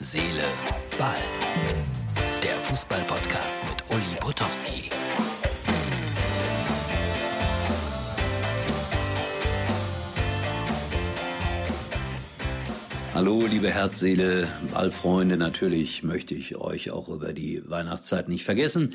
Seele, Ball. Der Fußball-Podcast mit Uli Potowski. Hallo, liebe Herz, Seele, Ballfreunde. Natürlich möchte ich euch auch über die Weihnachtszeit nicht vergessen.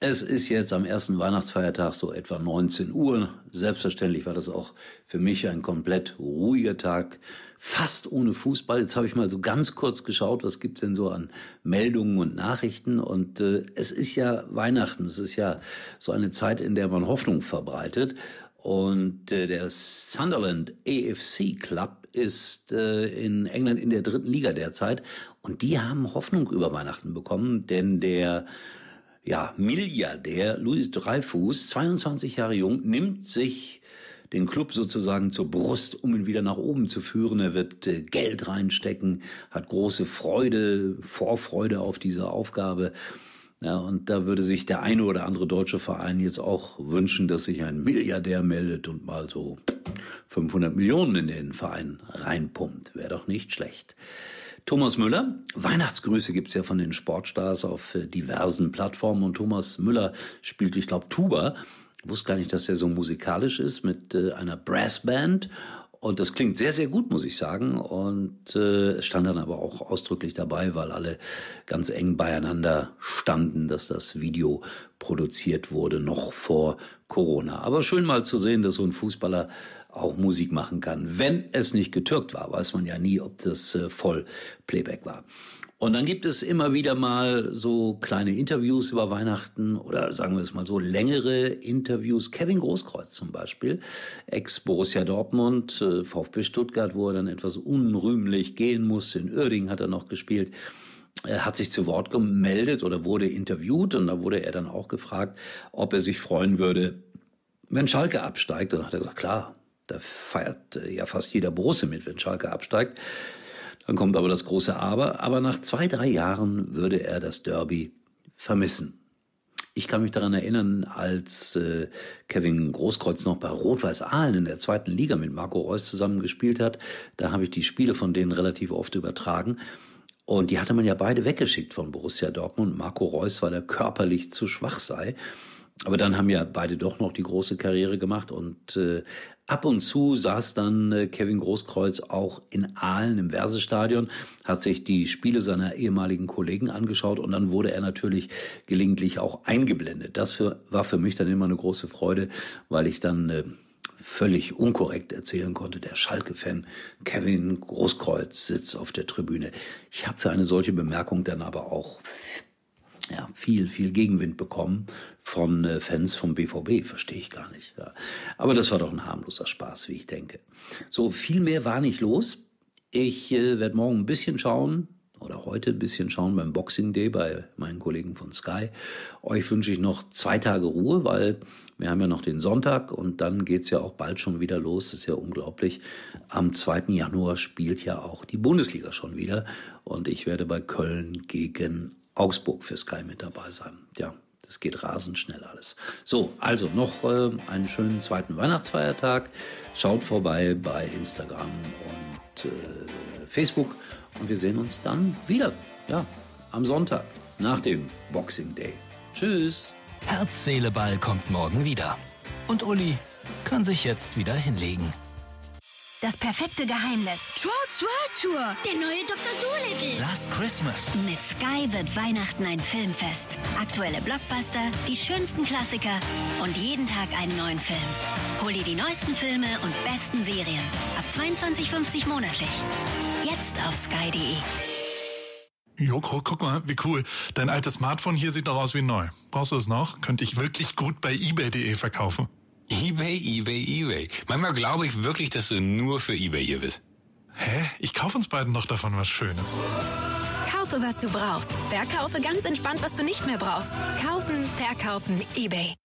Es ist jetzt am ersten Weihnachtsfeiertag so etwa 19 Uhr. Selbstverständlich war das auch für mich ein komplett ruhiger Tag, fast ohne Fußball. Jetzt habe ich mal so ganz kurz geschaut, was gibt's denn so an Meldungen und Nachrichten. Und äh, es ist ja Weihnachten, es ist ja so eine Zeit, in der man Hoffnung verbreitet. Und äh, der Sunderland AFC Club ist äh, in England in der dritten Liga derzeit. Und die haben Hoffnung über Weihnachten bekommen, denn der ja, Milliardär Louis Dreyfus, 22 Jahre jung, nimmt sich den Club sozusagen zur Brust, um ihn wieder nach oben zu führen. Er wird äh, Geld reinstecken, hat große Freude, Vorfreude auf diese Aufgabe. Ja, und da würde sich der eine oder andere deutsche Verein jetzt auch wünschen, dass sich ein Milliardär meldet und mal so 500 Millionen in den Verein reinpumpt. Wäre doch nicht schlecht. Thomas Müller. Weihnachtsgrüße gibt's ja von den Sportstars auf äh, diversen Plattformen und Thomas Müller spielt, ich glaube, Tuba. Ich wusste gar nicht, dass er so musikalisch ist mit äh, einer Brassband und das klingt sehr, sehr gut, muss ich sagen. Und äh, es stand dann aber auch ausdrücklich dabei, weil alle ganz eng beieinander standen, dass das Video produziert wurde, noch vor Corona. Aber schön mal zu sehen, dass so ein Fußballer auch Musik machen kann. Wenn es nicht getürkt war, weiß man ja nie, ob das äh, voll Playback war. Und dann gibt es immer wieder mal so kleine Interviews über Weihnachten oder sagen wir es mal so längere Interviews. Kevin Großkreuz zum Beispiel, Ex-Borussia Dortmund, äh, VfB Stuttgart, wo er dann etwas unrühmlich gehen musste. In Uerdingen hat er noch gespielt. Er hat sich zu Wort gemeldet oder wurde interviewt und da wurde er dann auch gefragt, ob er sich freuen würde, wenn Schalke absteigt. Und dann hat er gesagt, klar, da feiert äh, ja fast jeder Borussia mit, wenn Schalke absteigt. Dann kommt aber das große Aber. Aber nach zwei, drei Jahren würde er das Derby vermissen. Ich kann mich daran erinnern, als äh, Kevin Großkreuz noch bei Rot-Weiß Aalen in der zweiten Liga mit Marco Reus zusammen gespielt hat. Da habe ich die Spiele von denen relativ oft übertragen. Und die hatte man ja beide weggeschickt von Borussia Dortmund. Marco Reus, weil er körperlich zu schwach sei. Aber dann haben ja beide doch noch die große Karriere gemacht und äh, ab und zu saß dann äh, Kevin Großkreuz auch in Aalen im Versestadion, hat sich die Spiele seiner ehemaligen Kollegen angeschaut und dann wurde er natürlich gelegentlich auch eingeblendet. Das für, war für mich dann immer eine große Freude, weil ich dann äh, völlig unkorrekt erzählen konnte, der Schalke-Fan Kevin Großkreuz sitzt auf der Tribüne. Ich habe für eine solche Bemerkung dann aber auch ja, viel, viel Gegenwind bekommen von äh, Fans vom BVB, verstehe ich gar nicht. Ja. Aber das war doch ein harmloser Spaß, wie ich denke. So, viel mehr war nicht los. Ich äh, werde morgen ein bisschen schauen, oder heute ein bisschen schauen beim Boxing Day bei meinen Kollegen von Sky. Euch wünsche ich noch zwei Tage Ruhe, weil wir haben ja noch den Sonntag und dann geht's ja auch bald schon wieder los. Das ist ja unglaublich. Am 2. Januar spielt ja auch die Bundesliga schon wieder und ich werde bei Köln gegen Augsburg für Sky mit dabei sein. Ja, das geht rasend schnell alles. So, also noch äh, einen schönen zweiten Weihnachtsfeiertag. Schaut vorbei bei Instagram und äh, Facebook und wir sehen uns dann wieder. Ja, am Sonntag nach dem Boxing Day. Tschüss. Herz, Seele, Ball kommt morgen wieder. Und Uli kann sich jetzt wieder hinlegen. Das perfekte Geheimnis. Trolls World Tour. Der neue Dr. Dolittle. Last Christmas. Mit Sky wird Weihnachten ein Filmfest. Aktuelle Blockbuster, die schönsten Klassiker und jeden Tag einen neuen Film. Hol dir die neuesten Filme und besten Serien. Ab 22,50 monatlich. Jetzt auf sky.de. Jo, guck mal, wie cool. Dein altes Smartphone hier sieht doch aus wie neu. Brauchst du es noch? Könnte ich wirklich gut bei eBay.de verkaufen. eBay, eBay, eBay. Manchmal glaube ich wirklich, dass du nur für eBay hier bist. Hä? Ich kaufe uns beiden noch davon was Schönes. Kaufe, was du brauchst. Verkaufe ganz entspannt, was du nicht mehr brauchst. Kaufen, verkaufen, eBay.